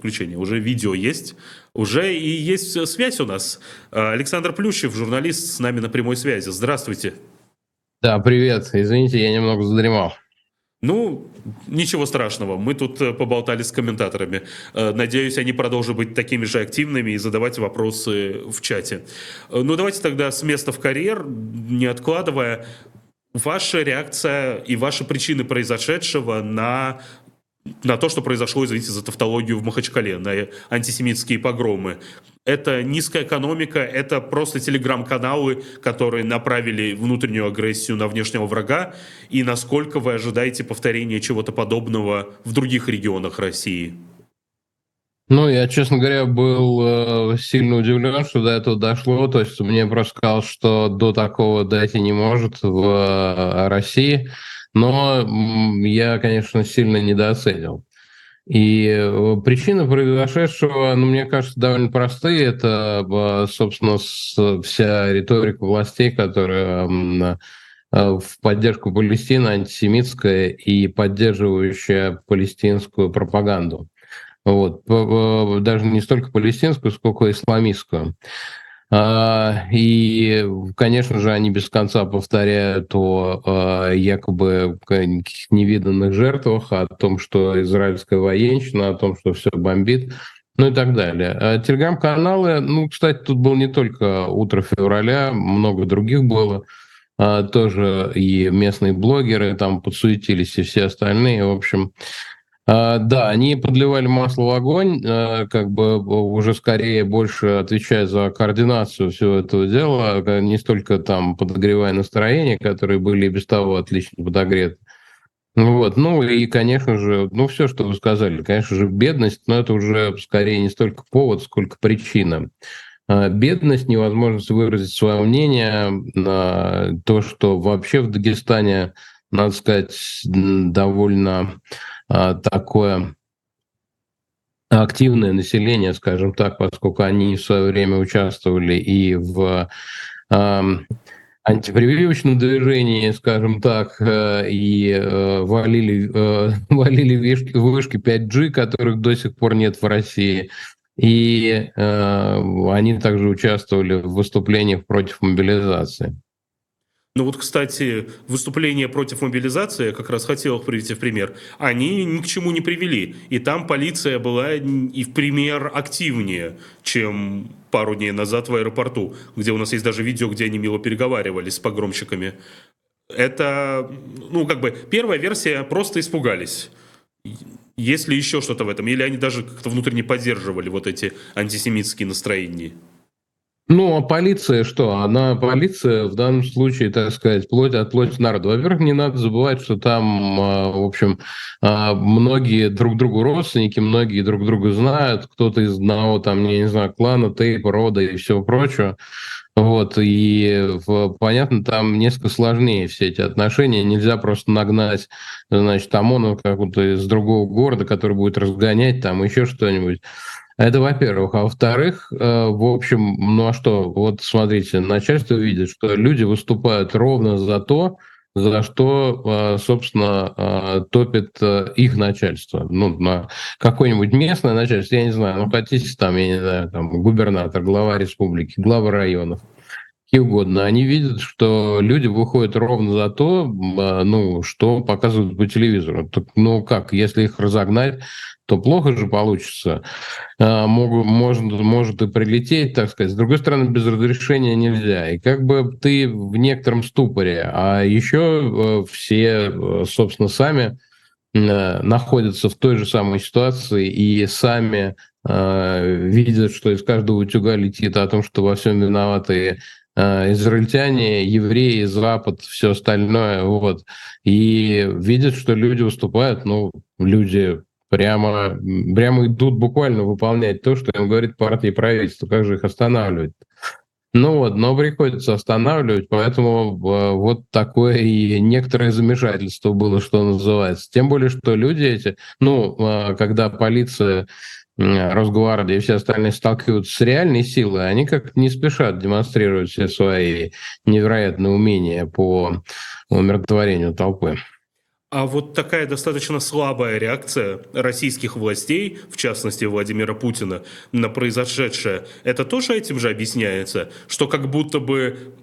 подключение. Уже видео есть, уже и есть связь у нас. А, Александр Плющев, журналист, с нами на прямой связи. Здравствуйте. Да, привет. Извините, я немного задремал. Ну, ничего страшного. Мы тут э, поболтали с комментаторами. Э, надеюсь, они продолжат быть такими же активными и задавать вопросы в чате. Э, ну, давайте тогда с места в карьер, не откладывая. Ваша реакция и ваши причины произошедшего на на то, что произошло, извините за тавтологию, в Махачкале, на антисемитские погромы. Это низкая экономика, это просто телеграм-каналы, которые направили внутреннюю агрессию на внешнего врага. И насколько вы ожидаете повторения чего-то подобного в других регионах России? Ну, я, честно говоря, был э, сильно удивлен, что до этого дошло. То есть мне просто сказал, что до такого дойти не может в э, России. Но я, конечно, сильно недооценил. И э, причины произошедшего, ну, мне кажется, довольно простые. Это, э, собственно, вся риторика властей, которая э, в поддержку Палестины, антисемитская и поддерживающая палестинскую пропаганду. Вот. Даже не столько палестинскую, сколько исламистскую. А, и, конечно же, они без конца повторяют о а, якобы невиданных жертвах, о том, что израильская военщина, о том, что все бомбит, ну и так далее. А телеграм-каналы, ну, кстати, тут был не только «Утро февраля», много других было, тоже и местные блогеры там подсуетились, и все остальные. В общем, да, они подливали масло в огонь, а, как бы уже скорее больше отвечая за координацию всего этого дела, а не столько там подогревая настроение, которые были без того отлично подогреты. Вот, ну и, конечно же, ну все, что вы сказали, конечно же, бедность, но это уже скорее не столько повод, сколько причина. Бедность, невозможность выразить свое мнение, то, что вообще в Дагестане, надо сказать, довольно а, такое активное население, скажем так, поскольку они в свое время участвовали и в антипрививочном движении, скажем так, э, и э, валили, э, валили вышки, вышки 5G, которых до сих пор нет в России. И они также участвовали в выступлениях против мобилизации. Ну вот, кстати, выступления против мобилизации, я как раз хотел их привести в пример, они ни к чему не привели. И там полиция была и в пример активнее, чем пару дней назад в аэропорту, где у нас есть даже видео, где они мило переговаривались с погромщиками. Это, ну, как бы, первая версия просто испугались. Есть ли еще что-то в этом? Или они даже как-то внутренне поддерживали вот эти антисемитские настроения? Ну, а полиция что? Она полиция в данном случае, так сказать, плоть от плоти народа. Во-первых, не надо забывать, что там, а, в общем, а, многие друг другу родственники, многие друг друга знают, кто-то из одного, там, я не знаю, клана, тейпа, рода и всего прочего. Вот, и понятно, там несколько сложнее все эти отношения. Нельзя просто нагнать, значит, ОМОНа как-то из другого города, который будет разгонять там еще что-нибудь. Это во-первых. А во-вторых, э, в общем, ну а что, вот смотрите, начальство видит, что люди выступают ровно за то, за что, э, собственно, э, топит их начальство. Ну, на какое-нибудь местное начальство, я не знаю, ну, хотите там, я не знаю, там, губернатор, глава республики, глава районов, какие угодно, они видят, что люди выходят ровно за то, ну, что показывают по телевизору. Так, ну как, если их разогнать, то плохо же получится. А, могут, может, может и прилететь, так сказать. С другой стороны, без разрешения нельзя. И как бы ты в некотором ступоре. А еще э, все, э, собственно, сами э, находятся в той же самой ситуации и сами видят, что из каждого утюга летит о том, что во всем виноваты израильтяне, евреи, Запад, все остальное, вот, и видят, что люди выступают, ну, люди прямо, прямо идут буквально выполнять то, что им говорит партия и правительство. Как же их останавливать? Ну вот, но приходится останавливать, поэтому э, вот такое и некоторое замешательство было, что называется. Тем более, что люди эти, ну, э, когда полиция, Росгвардия и все остальные сталкиваются с реальной силой, они как не спешат демонстрировать все свои невероятные умения по умиротворению толпы. А вот такая достаточно слабая реакция российских властей, в частности Владимира Путина, на произошедшее, это тоже этим же объясняется, что как будто бы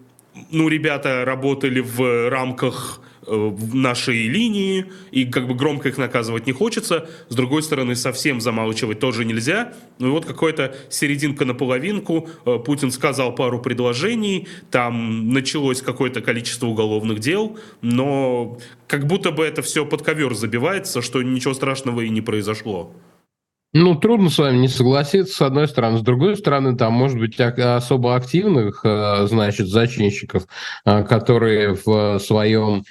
ну, ребята работали в рамках в нашей линии, и как бы громко их наказывать не хочется. С другой стороны, совсем замалчивать тоже нельзя. Ну и вот какая-то серединка на половинку. Э, Путин сказал пару предложений, там началось какое-то количество уголовных дел, но как будто бы это все под ковер забивается, что ничего страшного и не произошло. Ну, трудно с вами не согласиться, с одной стороны. С другой стороны, там может быть особо активных, э, значит, зачинщиков, которые в своем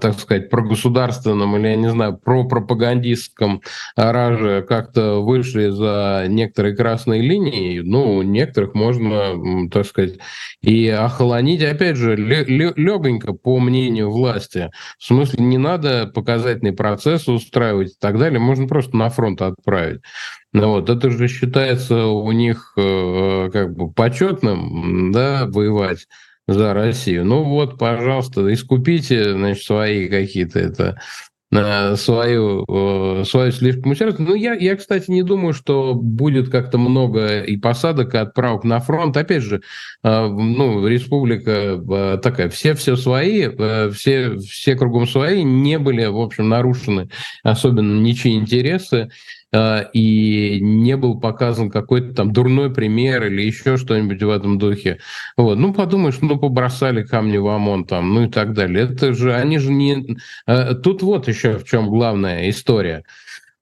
так сказать, прогосударственном или, я не знаю, пропагандистском раже как-то вышли за некоторые красные линии, ну, некоторых можно, так сказать, и охолонить, опять же, легонько, по мнению власти. В смысле, не надо показательный процесс устраивать и так далее, можно просто на фронт отправить. Ну вот, это же считается у них э, как бы почетным, да, воевать за Россию. Ну вот, пожалуйста, искупите, значит, свои какие-то это э, свою, э, свою слишком усердие. Ну, я, я, кстати, не думаю, что будет как-то много и посадок, и отправок на фронт. Опять же, э, ну, республика такая, все все свои, все, все кругом свои, не были, в общем, нарушены особенно ничьи интересы. А, и не был показан какой-то там дурной пример или еще что-нибудь в этом духе. Вот. Ну, подумаешь, ну, побросали камни в ОМОН там, ну и так далее. Это же, они же не... А, тут вот еще в чем главная история –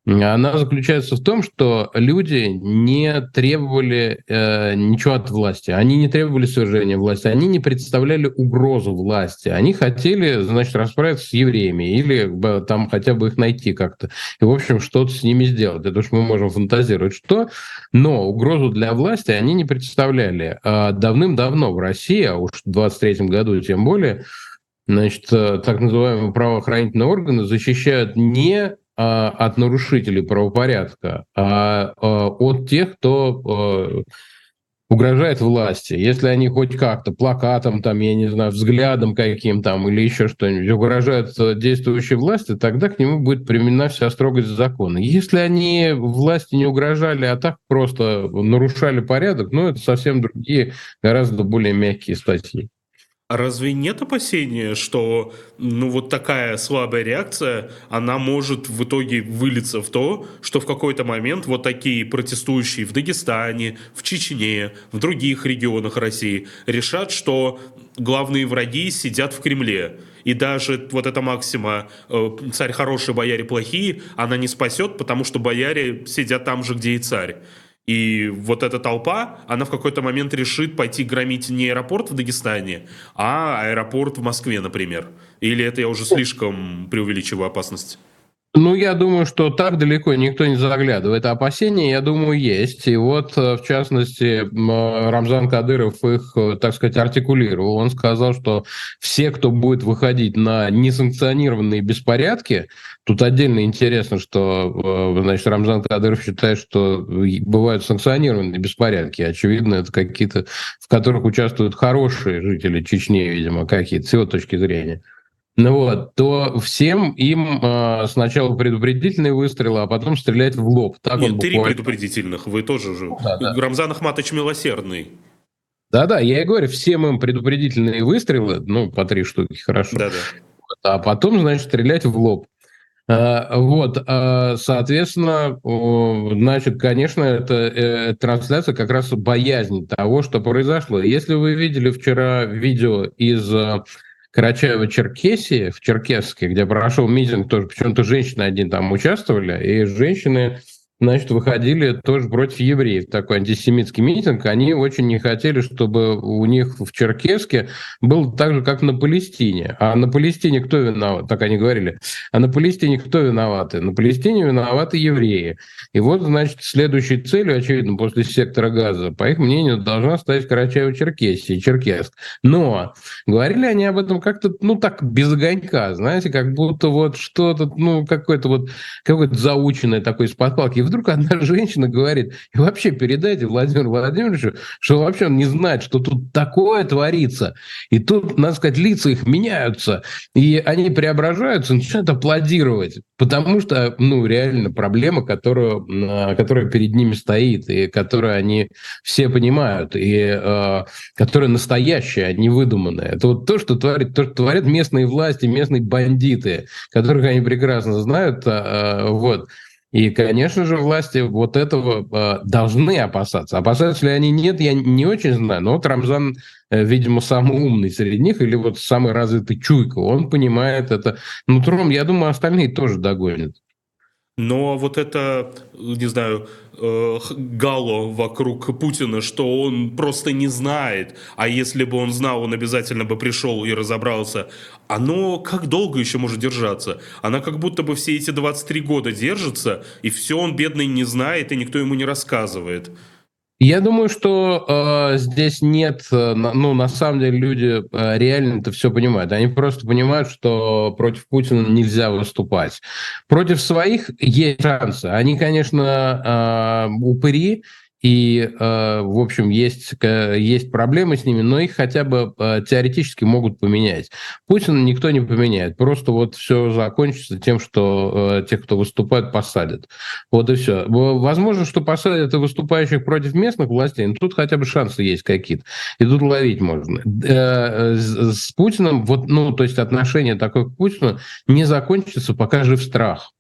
она заключается в том, что люди не требовали э, ничего от власти, они не требовали свержения власти, они не представляли угрозу власти, они хотели, значит, расправиться с евреями или там хотя бы их найти как-то, и, в общем, что-то с ними сделать. Это уж мы можем фантазировать, что, но угрозу для власти они не представляли. А давным-давно в России, а уж в 23 году тем более, значит, э, так называемые правоохранительные органы защищают не от нарушителей правопорядка, а, а от тех, кто а, угрожает власти. Если они хоть как-то плакатом, там, я не знаю, взглядом каким там или еще что-нибудь угрожают действующей власти, тогда к нему будет применена вся строгость закона. Если они власти не угрожали, а так просто нарушали порядок, ну, это совсем другие, гораздо более мягкие статьи. Разве нет опасения, что ну вот такая слабая реакция, она может в итоге вылиться в то, что в какой-то момент вот такие протестующие в Дагестане, в Чечне, в других регионах России решат, что главные враги сидят в Кремле. И даже вот эта максима э, «царь хороший, бояре плохие», она не спасет, потому что бояре сидят там же, где и царь. И вот эта толпа, она в какой-то момент решит пойти громить не аэропорт в Дагестане, а аэропорт в Москве, например. Или это я уже слишком преувеличиваю опасность? Ну, я думаю, что так далеко никто не заглядывает. Опасения, я думаю, есть. И вот, э, в частности, Рамзан Кадыров их, э, так сказать, артикулировал. Он сказал, что все, кто будет выходить на несанкционированные беспорядки, тут отдельно интересно, что, э, значит, Рамзан Кадыров считает, что бывают санкционированные беспорядки. Очевидно, это какие-то, в которых участвуют хорошие жители Чечни, видимо, какие-то, с его точки зрения ну вот, то всем им э, сначала предупредительные выстрелы, а потом стрелять в лоб. Так Нет, три буквально... предупредительных, вы тоже же. Да, да. Рамзан Ахматович милосердный. Да-да, я и говорю, всем им предупредительные выстрелы, ну, по три штуки, хорошо. Да-да. А потом, значит, стрелять в лоб. А, вот, а, соответственно, значит, конечно, это э, трансляция как раз боязнь того, что произошло. Если вы видели вчера видео из Карачаево-Черкесии, в Черкесске, где прошел митинг, тоже почему-то женщины один там участвовали, и женщины значит, выходили тоже против евреев. Такой антисемитский митинг. Они очень не хотели, чтобы у них в Черкеске было так же, как на Палестине. А на Палестине кто виноват? Так они говорили. А на Палестине кто виноваты? На Палестине виноваты евреи. И вот, значит, следующей целью, очевидно, после сектора газа, по их мнению, должна стать Карачаево-Черкесия, Черкесск. Но говорили они об этом как-то, ну, так, без огонька, знаете, как будто вот что-то, ну, какой-то вот, какой-то заученный такой из-под палки вдруг одна женщина говорит, и вообще передайте Владимиру Владимировичу, что вообще он не знает, что тут такое творится. И тут, надо сказать, лица их меняются, и они преображаются, начинают аплодировать, потому что, ну, реально проблема, которую, которая перед ними стоит, и которую они все понимают, и э, которая настоящая, а не выдуманная. Это вот то, что творит, то, что творят местные власти, местные бандиты, которых они прекрасно знают, э, вот. И, конечно же, власти вот этого э, должны опасаться. Опасаются ли они нет, я не очень знаю. Но вот Рамзан, э, видимо, самый умный среди них или вот самый развитый чуйка. Он понимает это нутром. Я думаю, остальные тоже догонят. Но вот это, не знаю, э, гало вокруг Путина, что он просто не знает, а если бы он знал, он обязательно бы пришел и разобрался, оно как долго еще может держаться? Она как будто бы все эти 23 года держится, и все он, бедный, не знает, и никто ему не рассказывает. Я думаю, что э, здесь нет, э, ну, на самом деле люди э, реально это все понимают. Они просто понимают, что против Путина нельзя выступать. Против своих есть шансы. Они, конечно, э, упыри, и, э, в общем, есть, есть проблемы с ними, но их хотя бы э, теоретически могут поменять. Путина никто не поменяет. Просто вот все закончится тем, что э, тех, кто выступает, посадят. Вот и все. Возможно, что посадят и выступающих против местных властей, но тут хотя бы шансы есть какие-то. И тут ловить можно. С Путиным, вот, ну, то есть отношение такое к Путину не закончится, пока жив страх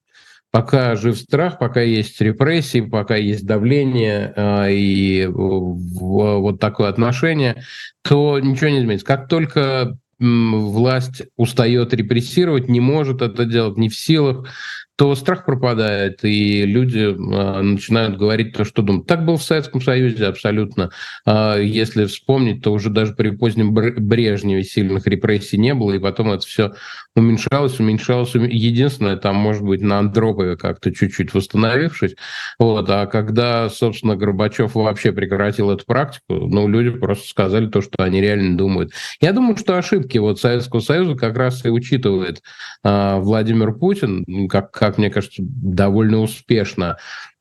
пока жив страх, пока есть репрессии, пока есть давление э, и вот такое отношение, то ничего не изменится. Как только власть устает репрессировать, не может это делать, не в силах, то страх пропадает, и люди э, начинают говорить то, что думают. Так было в Советском Союзе абсолютно. Э, если вспомнить, то уже даже при позднем Брежневе сильных репрессий не было, и потом это все уменьшалось, уменьшалось. Единственное, там, может быть, на Андропове как-то чуть-чуть восстановившись. Вот. А когда, собственно, Горбачев вообще прекратил эту практику, ну, люди просто сказали то, что они реально думают. Я думаю, что ошибки вот Советского Союза как раз и учитывает э, Владимир Путин, как, как мне кажется, довольно успешно.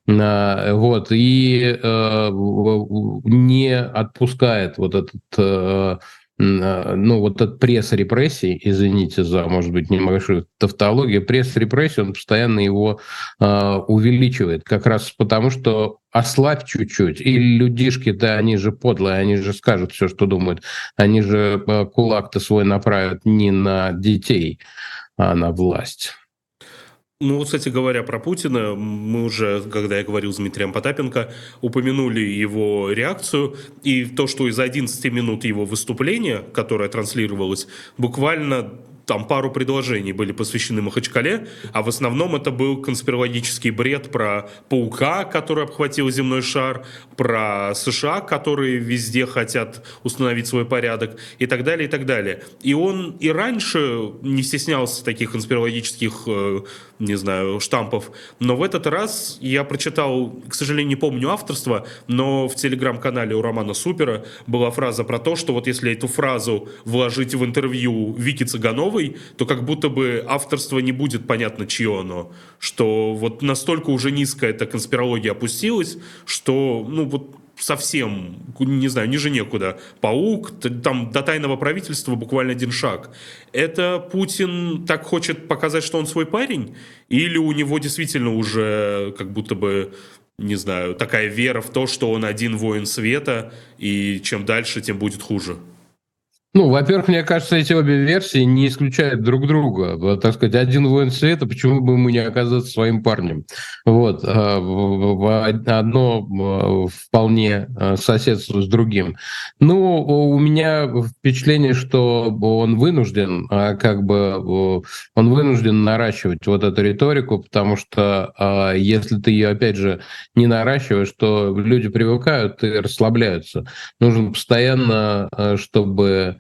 Э, вот, и э, не отпускает вот этот э, а, ну, вот этот пресс репрессий, извините за, может быть, небольшую тавтологию, пресс репрессий, он постоянно его э, увеличивает, как раз потому, что ослабь чуть-чуть, и людишки-то, они же подлые, они же скажут все, что думают, они же кулак-то свой направят не на детей, а на власть. Ну, кстати говоря, про Путина, мы уже, когда я говорил с Дмитрием Потапенко, упомянули его реакцию, и то, что из 11 минут его выступления, которое транслировалось, буквально там пару предложений были посвящены Махачкале, а в основном это был конспирологический бред про паука, который обхватил земной шар, про США, которые везде хотят установить свой порядок и так далее, и так далее. И он и раньше не стеснялся таких конспирологических, э, не знаю, штампов, но в этот раз я прочитал, к сожалению, не помню авторство, но в телеграм-канале у Романа Супера была фраза про то, что вот если эту фразу вложить в интервью Вики Цыгановой, новый, то как будто бы авторство не будет понятно, чье оно. Что вот настолько уже низко эта конспирология опустилась, что, ну вот совсем, не знаю, ниже некуда. Паук, там до тайного правительства буквально один шаг. Это Путин так хочет показать, что он свой парень? Или у него действительно уже как будто бы не знаю, такая вера в то, что он один воин света, и чем дальше, тем будет хуже? Ну, во-первых, мне кажется, эти обе версии не исключают друг друга. Так сказать, один воин света, почему бы ему не оказаться своим парнем? Вот. А, одно а, вполне а, соседствует с другим. Ну, у меня впечатление, что он вынужден, как бы, он вынужден наращивать вот эту риторику, потому что если ты ее, опять же, не наращиваешь, то люди привыкают и расслабляются. Нужно постоянно, чтобы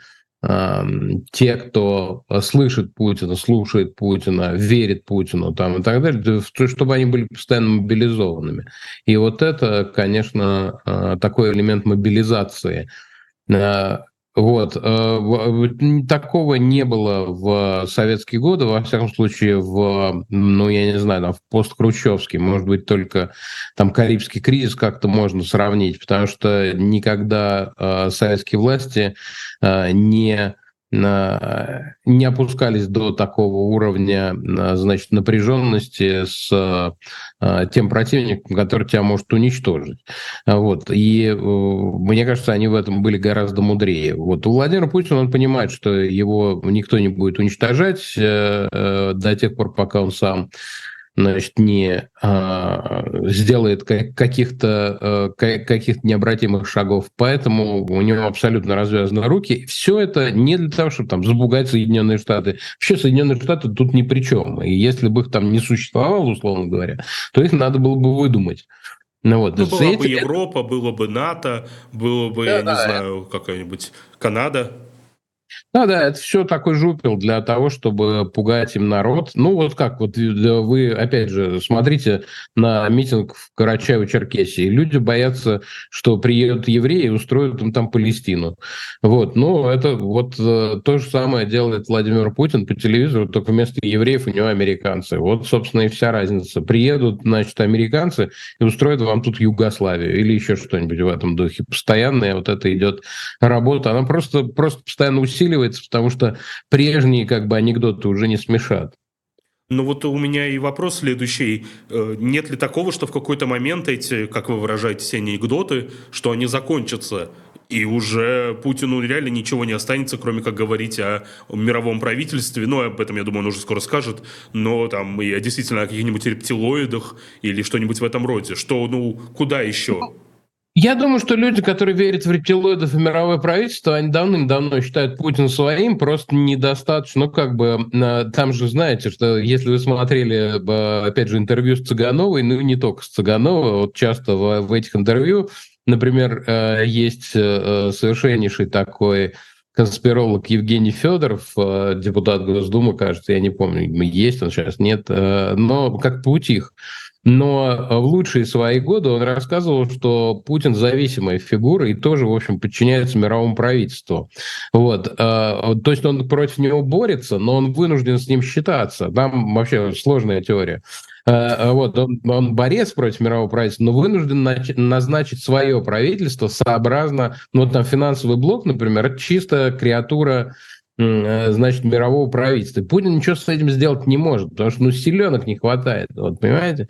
те, кто слышит Путина, слушает Путина, верит Путину там, и так далее, чтобы они были постоянно мобилизованными. И вот это, конечно, а, такой элемент мобилизации. Вот. Такого не было в советские годы, во всяком случае, в, ну, я не знаю, в посткрущевский, может быть, только там Карибский кризис как-то можно сравнить, потому что никогда советские власти не не опускались до такого уровня значит, напряженности с тем противником, который тебя может уничтожить. Вот. И э, мне кажется, они в этом были гораздо мудрее. Вот. У Владимира Путина он понимает, что его никто не будет уничтожать э, э, до тех пор, пока он сам значит, не а, сделает каких-то а, каких необратимых шагов. Поэтому у него абсолютно развязаны руки. Все это не для того, чтобы там забугать Соединенные Штаты. Вообще Соединенные Штаты тут ни при чем. И если бы их там не существовало, условно говоря, то их надо было бы выдумать. Ну, вот, ну, была бы Европа, было бы НАТО, было бы, да, я да, не знаю, какая-нибудь Канада. Да, да, это все такой жупел для того, чтобы пугать им народ. Ну, вот как, вот вы, опять же, смотрите на митинг в Карачаево-Черкесии. Люди боятся, что приедут евреи и устроят им там Палестину. Вот, ну, это вот э, то же самое делает Владимир Путин по телевизору, только вместо евреев у него американцы. Вот, собственно, и вся разница. Приедут, значит, американцы и устроят вам тут Югославию или еще что-нибудь в этом духе. Постоянная вот это идет работа. Она просто, просто постоянно усиливает усиливается, потому что прежние как бы анекдоты уже не смешат. Ну вот у меня и вопрос следующий. Э, нет ли такого, что в какой-то момент эти, как вы выражаете, все анекдоты, что они закончатся, и уже Путину реально ничего не останется, кроме как говорить о мировом правительстве. Ну, об этом, я думаю, он уже скоро скажет. Но там и действительно о каких-нибудь рептилоидах или что-нибудь в этом роде. Что, ну, куда еще? Я думаю, что люди, которые верят в рептилоидов и мировое правительство, они давным-давно считают Путина своим, просто недостаточно, ну, как бы, э, там же знаете, что если вы смотрели, э, опять же, интервью с Цыгановой, ну, не только с Цыгановой, вот часто в, в этих интервью, например, э, есть совершеннейший такой конспиролог Евгений Федоров, депутат Госдумы, кажется, я не помню, есть он сейчас, нет, но как Путих, но э, в лучшие свои годы он рассказывал, что Путин зависимая фигура и тоже, в общем, подчиняется мировому правительству. Вот. Э, то есть он против него борется, но он вынужден с ним считаться. Там вообще сложная теория. Э, вот, он, он борец против мирового правительства, но вынужден назначить свое правительство сообразно, ну, вот там финансовый блок, например, чисто креатура значит, мирового правительства. Путин ничего с этим сделать не может, потому что ну, силенок не хватает, вот, понимаете?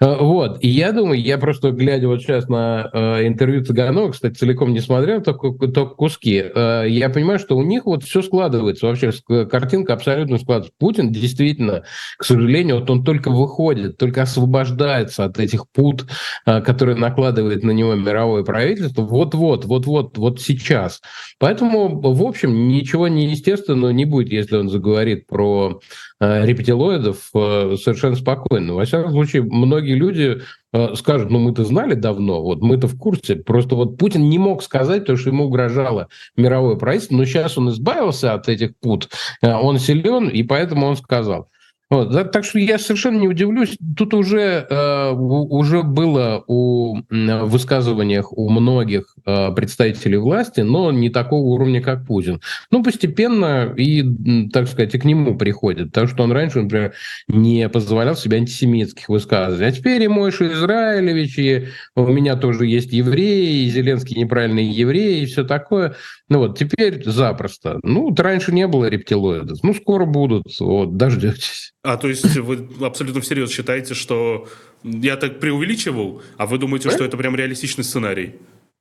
Э, вот, и я думаю, я просто, глядя вот сейчас на э, интервью Цыганова, кстати, целиком не смотрел, только, только куски, э, я понимаю, что у них вот все складывается, вообще картинка абсолютно складывается. Путин действительно, к сожалению, вот он только выходит, только освобождается от этих пут, э, которые накладывает на него мировое правительство, вот-вот, вот-вот, вот сейчас. Поэтому, в общем, ничего неестественного не будет, если он заговорит про э, рептилоидов э, совершенно спокойно. Во всяком случае, многие многие люди э, скажут, ну мы-то знали давно, вот мы-то в курсе. Просто вот Путин не мог сказать то, что ему угрожало мировое правительство, но сейчас он избавился от этих пут, э, он силен, и поэтому он сказал. Вот, да, так что я совершенно не удивлюсь. Тут уже, э, уже было у, в высказываниях у многих э, представителей власти, но не такого уровня, как Путин. Ну, постепенно и, так сказать, и к нему приходит. Потому что он раньше, например, не позволял себе антисемитских высказываний. А теперь и Мойша Израилевич, и у меня тоже есть евреи, и Зеленский неправильный еврей, и все такое. Ну вот, теперь запросто. Ну, вот раньше не было рептилоидов. Ну, скоро будут. Вот, дождетесь. А то есть вы абсолютно всерьез считаете, что я так преувеличивал, а вы думаете, что это прям реалистичный сценарий?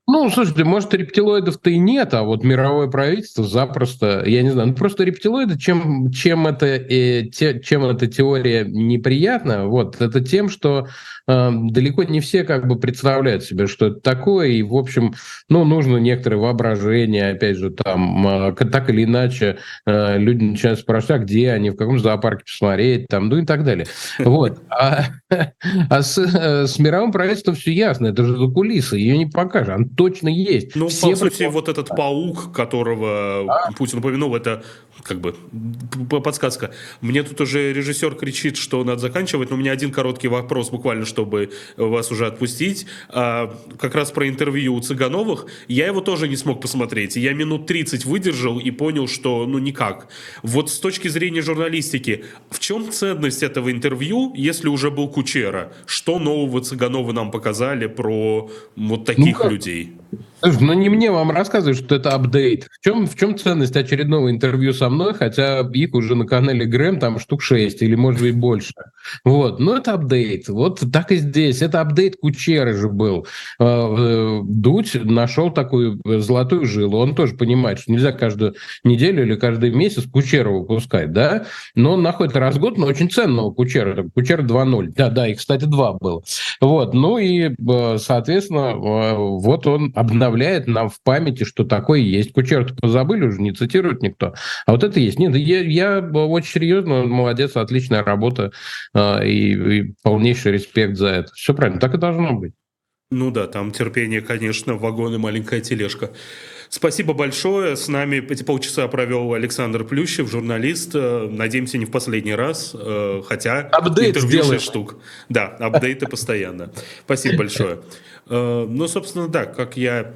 Ну, слушайте, может, рептилоидов-то и нет, а вот мировое правительство запросто, я не знаю, ну просто рептилоиды, чем, чем, это, э, те, чем эта теория неприятна, вот, это тем, что э, далеко не все как бы представляют себе, что это такое, и, в общем, ну, нужно некоторое воображение, опять же, там, э, так или иначе, э, люди начинают спрашивать, а где они, в каком зоопарке посмотреть, там, ну и так далее. Вот. А, а с, э, с мировым правительством все ясно, это же за кулисы, ее не покажешь, точно есть. Ну, Все по сути, вот этот паук, которого а? Путин упомянул, это как бы подсказка. Мне тут уже режиссер кричит, что надо заканчивать, но у меня один короткий вопрос, буквально, чтобы вас уже отпустить. А, как раз про интервью у Цыгановых. Я его тоже не смог посмотреть. Я минут 30 выдержал и понял, что ну никак. Вот с точки зрения журналистики, в чем ценность этого интервью, если уже был Кучера? Что нового Цыганова нам показали про вот таких ну, людей? Слушай, ну не мне вам рассказывать, что это апдейт. В чем, в чем ценность очередного интервью со мной, хотя их уже на канале Грэм там штук 6 или может быть больше. Вот, ну это апдейт. Вот так и здесь. Это апдейт Кучеры же был. А, э, Дудь нашел такую золотую жилу. Он тоже понимает, что нельзя каждую неделю или каждый месяц Кучера выпускать, да? Но он находит раз в год, но очень ценного Кучера. Кучера 2.0. Да, да, и, кстати, 2 было. Вот, ну и, э, соответственно, э, вот он обновляет нам в памяти, что такое есть. Кучер-то позабыли уже, не цитирует никто. А вот это есть. Нет, я, я очень серьезно, молодец, отличная работа э, и, и полнейший респект за это. Все правильно, так и должно быть. Ну да, там терпение, конечно, вагон и маленькая тележка. Спасибо большое. С нами эти полчаса провел Александр Плющев, журналист. Э, надеемся, не в последний раз, э, хотя Апдейт интервью 6 штук. Да, апдейты постоянно. Спасибо большое. Э, ну, собственно, да, как я